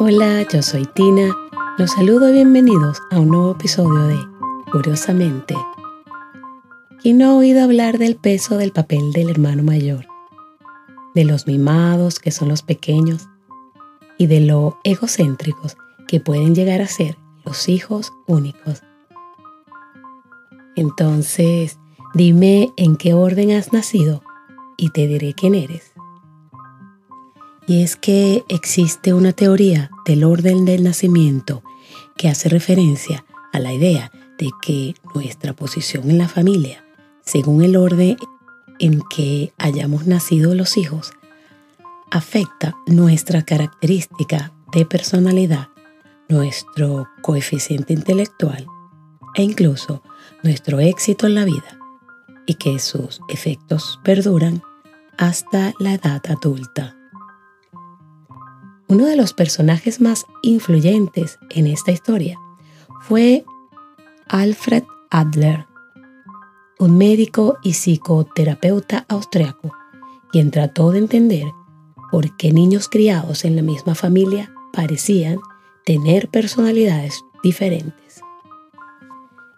Hola, yo soy Tina. Los saludo y bienvenidos a un nuevo episodio de Curiosamente. ¿Quién no ha oído hablar del peso del papel del hermano mayor? De los mimados que son los pequeños y de lo egocéntricos que pueden llegar a ser los hijos únicos. Entonces, dime en qué orden has nacido y te diré quién eres. Y es que existe una teoría del orden del nacimiento que hace referencia a la idea de que nuestra posición en la familia, según el orden en que hayamos nacido los hijos, afecta nuestra característica de personalidad, nuestro coeficiente intelectual e incluso nuestro éxito en la vida y que sus efectos perduran hasta la edad adulta. Uno de los personajes más influyentes en esta historia fue Alfred Adler, un médico y psicoterapeuta austriaco, quien trató de entender por qué niños criados en la misma familia parecían tener personalidades diferentes.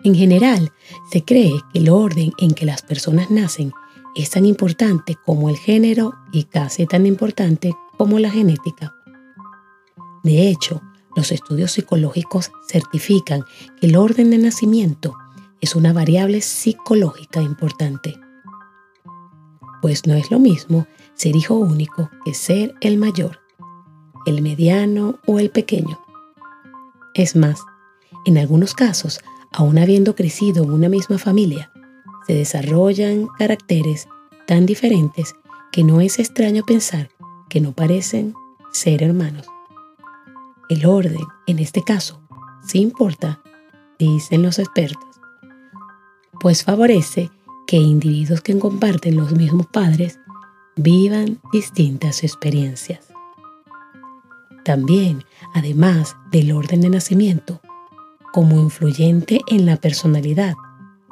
En general, se cree que el orden en que las personas nacen es tan importante como el género y casi tan importante como la genética. De hecho, los estudios psicológicos certifican que el orden de nacimiento es una variable psicológica importante. Pues no es lo mismo ser hijo único que ser el mayor, el mediano o el pequeño. Es más, en algunos casos, aun habiendo crecido en una misma familia, se desarrollan caracteres tan diferentes que no es extraño pensar que no parecen ser hermanos. El orden, en este caso, sí importa, dicen los expertos, pues favorece que individuos que comparten los mismos padres vivan distintas experiencias. También, además del orden de nacimiento, como influyente en la personalidad,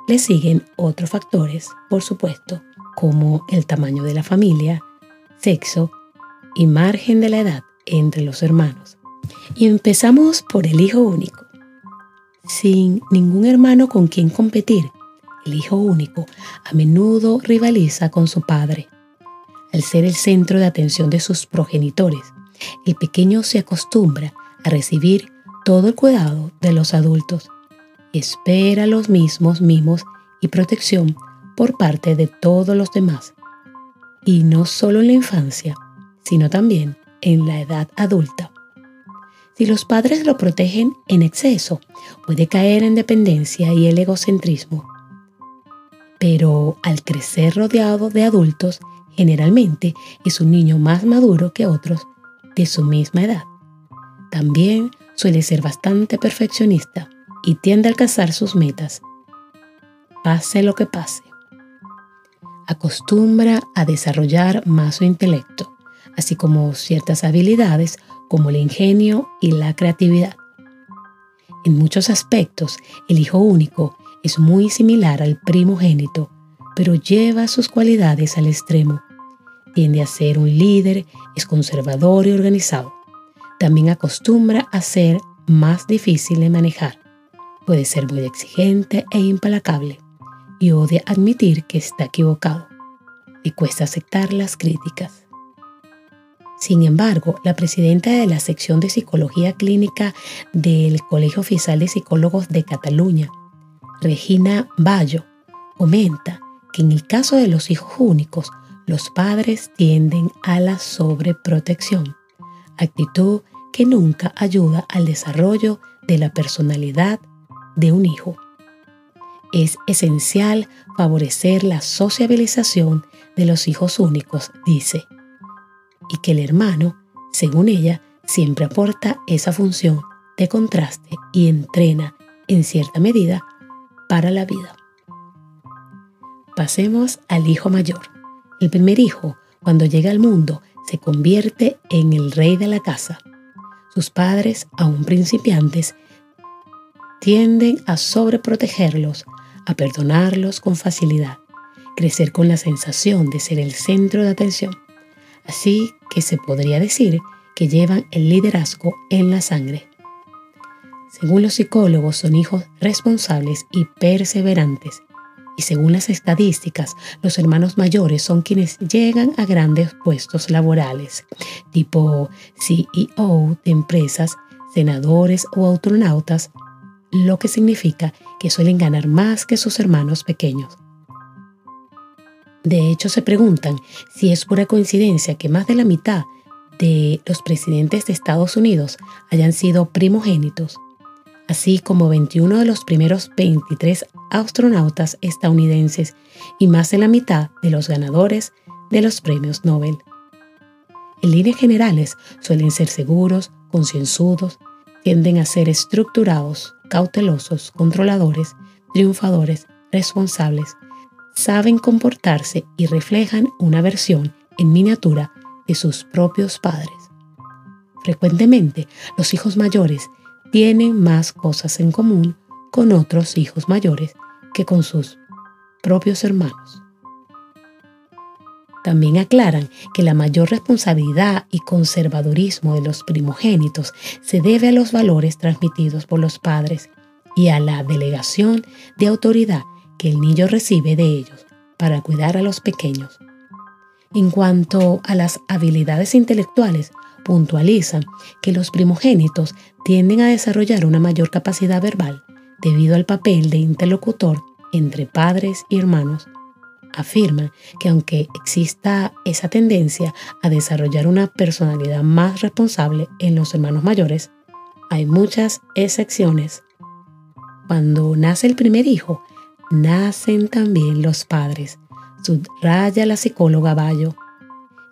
le siguen otros factores, por supuesto, como el tamaño de la familia, sexo y margen de la edad entre los hermanos. Y empezamos por el hijo único. Sin ningún hermano con quien competir, el hijo único a menudo rivaliza con su padre. Al ser el centro de atención de sus progenitores, el pequeño se acostumbra a recibir todo el cuidado de los adultos. Espera los mismos mimos y protección por parte de todos los demás. Y no solo en la infancia, sino también en la edad adulta. Si los padres lo protegen en exceso, puede caer en dependencia y el egocentrismo. Pero al crecer rodeado de adultos, generalmente es un niño más maduro que otros de su misma edad. También suele ser bastante perfeccionista y tiende a alcanzar sus metas, pase lo que pase. Acostumbra a desarrollar más su intelecto, así como ciertas habilidades como el ingenio y la creatividad. En muchos aspectos, el hijo único es muy similar al primogénito, pero lleva sus cualidades al extremo. Tiende a ser un líder, es conservador y organizado. También acostumbra a ser más difícil de manejar. Puede ser muy exigente e implacable y odia admitir que está equivocado. Le cuesta aceptar las críticas. Sin embargo, la presidenta de la sección de psicología clínica del Colegio Oficial de Psicólogos de Cataluña, Regina Bayo, comenta que en el caso de los hijos únicos, los padres tienden a la sobreprotección, actitud que nunca ayuda al desarrollo de la personalidad de un hijo. Es esencial favorecer la sociabilización de los hijos únicos, dice y que el hermano, según ella, siempre aporta esa función de contraste y entrena en cierta medida para la vida. Pasemos al hijo mayor. El primer hijo, cuando llega al mundo, se convierte en el rey de la casa. Sus padres, aún principiantes, tienden a sobreprotegerlos, a perdonarlos con facilidad, crecer con la sensación de ser el centro de atención Así que se podría decir que llevan el liderazgo en la sangre. Según los psicólogos, son hijos responsables y perseverantes. Y según las estadísticas, los hermanos mayores son quienes llegan a grandes puestos laborales, tipo CEO de empresas, senadores o astronautas, lo que significa que suelen ganar más que sus hermanos pequeños. De hecho, se preguntan si es pura coincidencia que más de la mitad de los presidentes de Estados Unidos hayan sido primogénitos, así como 21 de los primeros 23 astronautas estadounidenses y más de la mitad de los ganadores de los premios Nobel. En líneas generales suelen ser seguros, concienzudos, tienden a ser estructurados, cautelosos, controladores, triunfadores, responsables, saben comportarse y reflejan una versión en miniatura de sus propios padres. Frecuentemente, los hijos mayores tienen más cosas en común con otros hijos mayores que con sus propios hermanos. También aclaran que la mayor responsabilidad y conservadurismo de los primogénitos se debe a los valores transmitidos por los padres y a la delegación de autoridad que el niño recibe de ellos para cuidar a los pequeños. En cuanto a las habilidades intelectuales, puntualizan que los primogénitos tienden a desarrollar una mayor capacidad verbal debido al papel de interlocutor entre padres y hermanos afirman que aunque exista esa tendencia a desarrollar una personalidad más responsable en los hermanos mayores, hay muchas excepciones. Cuando nace el primer hijo, nacen también los padres, subraya la psicóloga Bayo.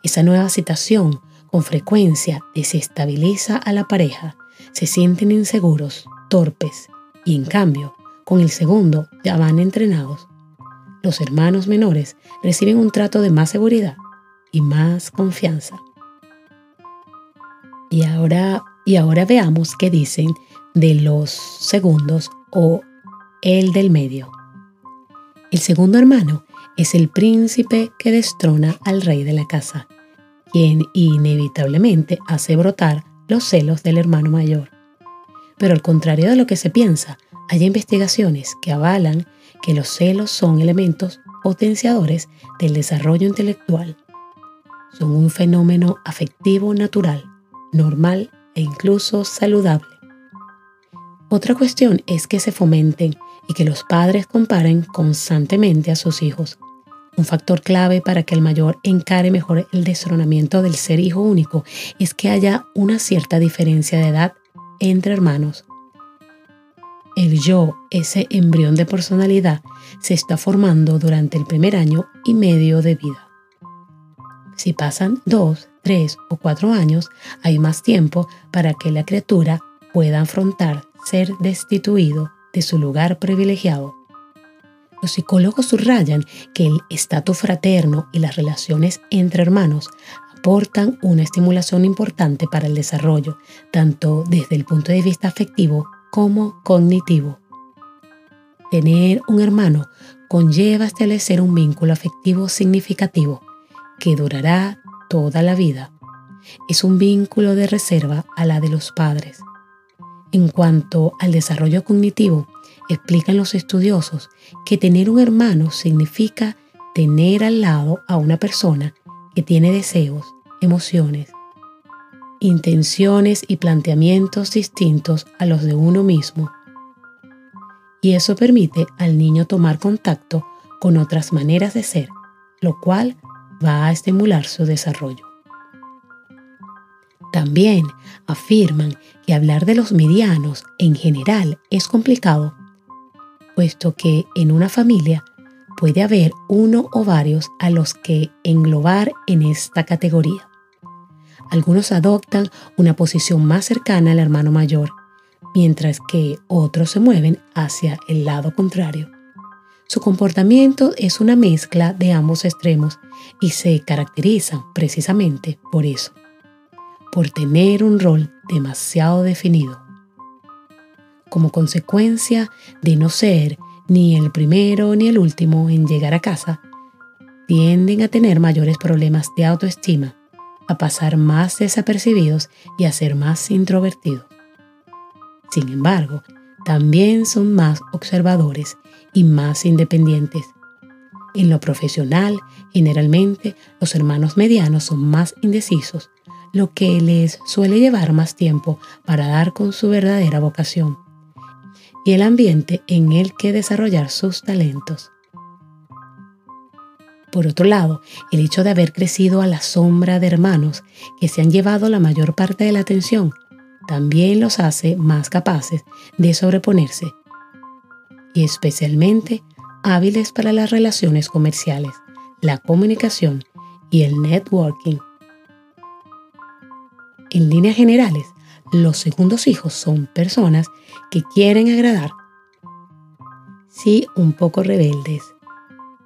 Esa nueva situación con frecuencia desestabiliza a la pareja, se sienten inseguros, torpes, y en cambio, con el segundo ya van entrenados los hermanos menores reciben un trato de más seguridad y más confianza. Y ahora, y ahora veamos qué dicen de los segundos o el del medio. El segundo hermano es el príncipe que destrona al rey de la casa, quien inevitablemente hace brotar los celos del hermano mayor. Pero al contrario de lo que se piensa, hay investigaciones que avalan que los celos son elementos potenciadores del desarrollo intelectual. Son un fenómeno afectivo natural, normal e incluso saludable. Otra cuestión es que se fomenten y que los padres comparen constantemente a sus hijos. Un factor clave para que el mayor encare mejor el destronamiento del ser hijo único es que haya una cierta diferencia de edad entre hermanos el yo, ese embrión de personalidad, se está formando durante el primer año y medio de vida. Si pasan dos, tres o cuatro años, hay más tiempo para que la criatura pueda afrontar ser destituido de su lugar privilegiado. Los psicólogos subrayan que el estatus fraterno y las relaciones entre hermanos aportan una estimulación importante para el desarrollo, tanto desde el punto de vista afectivo como cognitivo. Tener un hermano conlleva establecer un vínculo afectivo significativo que durará toda la vida. Es un vínculo de reserva a la de los padres. En cuanto al desarrollo cognitivo, explican los estudiosos que tener un hermano significa tener al lado a una persona que tiene deseos, emociones, intenciones y planteamientos distintos a los de uno mismo. Y eso permite al niño tomar contacto con otras maneras de ser, lo cual va a estimular su desarrollo. También afirman que hablar de los medianos en general es complicado, puesto que en una familia puede haber uno o varios a los que englobar en esta categoría. Algunos adoptan una posición más cercana al hermano mayor, mientras que otros se mueven hacia el lado contrario. Su comportamiento es una mezcla de ambos extremos y se caracteriza precisamente por eso, por tener un rol demasiado definido. Como consecuencia de no ser ni el primero ni el último en llegar a casa, tienden a tener mayores problemas de autoestima a pasar más desapercibidos y a ser más introvertidos. Sin embargo, también son más observadores y más independientes. En lo profesional, generalmente los hermanos medianos son más indecisos, lo que les suele llevar más tiempo para dar con su verdadera vocación y el ambiente en el que desarrollar sus talentos. Por otro lado, el hecho de haber crecido a la sombra de hermanos que se han llevado la mayor parte de la atención también los hace más capaces de sobreponerse y especialmente hábiles para las relaciones comerciales, la comunicación y el networking. En líneas generales, los segundos hijos son personas que quieren agradar, sí un poco rebeldes,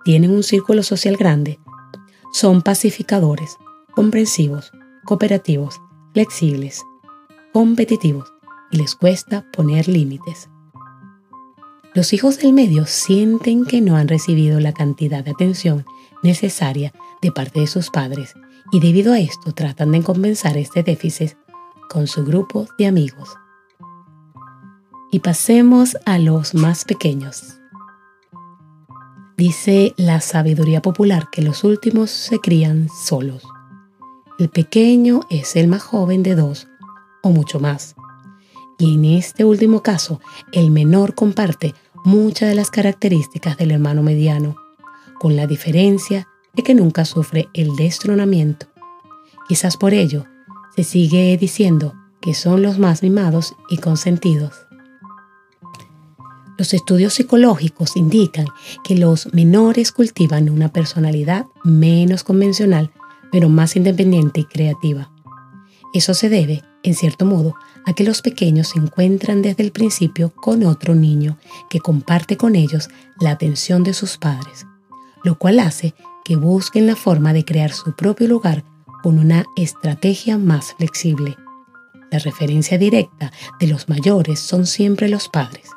tienen un círculo social grande, son pacificadores, comprensivos, cooperativos, flexibles, competitivos y les cuesta poner límites. Los hijos del medio sienten que no han recibido la cantidad de atención necesaria de parte de sus padres y debido a esto tratan de compensar este déficit con su grupo de amigos. Y pasemos a los más pequeños. Dice la sabiduría popular que los últimos se crían solos. El pequeño es el más joven de dos o mucho más. Y en este último caso, el menor comparte muchas de las características del hermano mediano, con la diferencia de que nunca sufre el destronamiento. Quizás por ello se sigue diciendo que son los más mimados y consentidos. Los estudios psicológicos indican que los menores cultivan una personalidad menos convencional, pero más independiente y creativa. Eso se debe, en cierto modo, a que los pequeños se encuentran desde el principio con otro niño que comparte con ellos la atención de sus padres, lo cual hace que busquen la forma de crear su propio lugar con una estrategia más flexible. La referencia directa de los mayores son siempre los padres.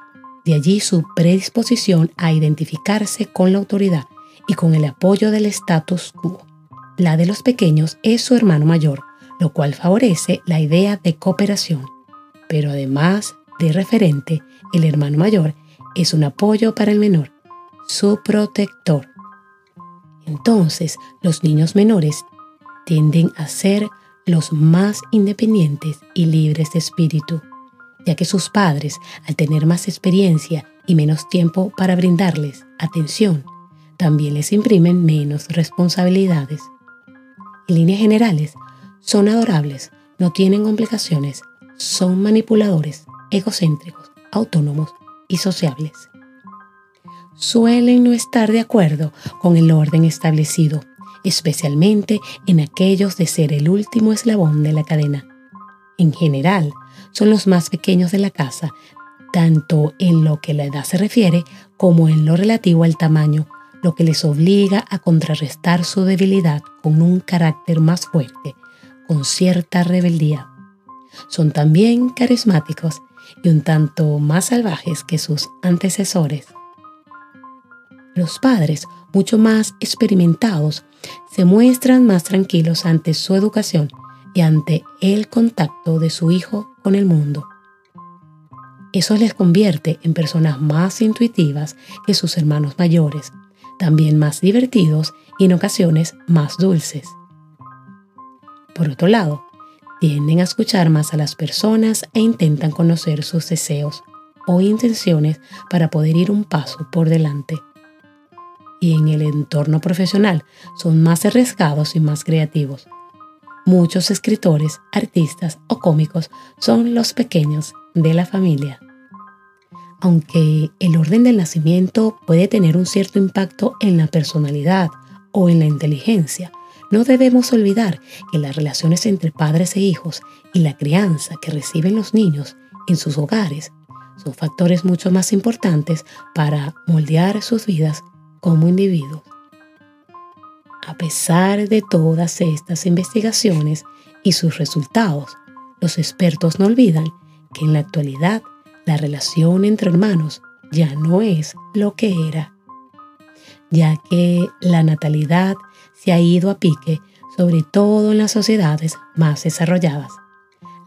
De allí su predisposición a identificarse con la autoridad y con el apoyo del status quo. La de los pequeños es su hermano mayor, lo cual favorece la idea de cooperación. Pero además de referente, el hermano mayor es un apoyo para el menor, su protector. Entonces, los niños menores tienden a ser los más independientes y libres de espíritu ya que sus padres, al tener más experiencia y menos tiempo para brindarles atención, también les imprimen menos responsabilidades. En líneas generales, son adorables, no tienen complicaciones, son manipuladores, egocéntricos, autónomos y sociables. Suelen no estar de acuerdo con el orden establecido, especialmente en aquellos de ser el último eslabón de la cadena. En general, son los más pequeños de la casa, tanto en lo que la edad se refiere como en lo relativo al tamaño, lo que les obliga a contrarrestar su debilidad con un carácter más fuerte, con cierta rebeldía. Son también carismáticos y un tanto más salvajes que sus antecesores. Los padres, mucho más experimentados, se muestran más tranquilos ante su educación y ante el contacto de su hijo con el mundo. Eso les convierte en personas más intuitivas que sus hermanos mayores, también más divertidos y en ocasiones más dulces. Por otro lado, tienden a escuchar más a las personas e intentan conocer sus deseos o intenciones para poder ir un paso por delante. Y en el entorno profesional son más arriesgados y más creativos, Muchos escritores, artistas o cómicos son los pequeños de la familia. Aunque el orden del nacimiento puede tener un cierto impacto en la personalidad o en la inteligencia, no debemos olvidar que las relaciones entre padres e hijos y la crianza que reciben los niños en sus hogares son factores mucho más importantes para moldear sus vidas como individuos. A pesar de todas estas investigaciones y sus resultados, los expertos no olvidan que en la actualidad la relación entre hermanos ya no es lo que era, ya que la natalidad se ha ido a pique, sobre todo en las sociedades más desarrolladas.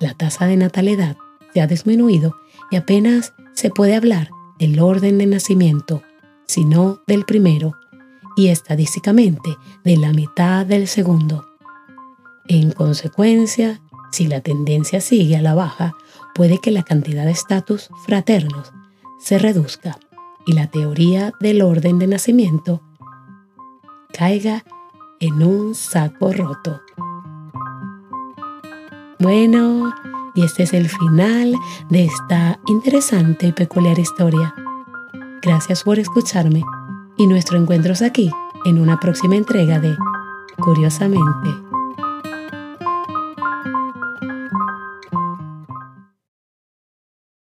La tasa de natalidad se ha disminuido y apenas se puede hablar del orden de nacimiento, sino del primero, y estadísticamente de la mitad del segundo. En consecuencia, si la tendencia sigue a la baja, puede que la cantidad de estatus fraternos se reduzca y la teoría del orden de nacimiento caiga en un saco roto. Bueno, y este es el final de esta interesante y peculiar historia. Gracias por escucharme y nuestro encuentro es aquí en una próxima entrega de Curiosamente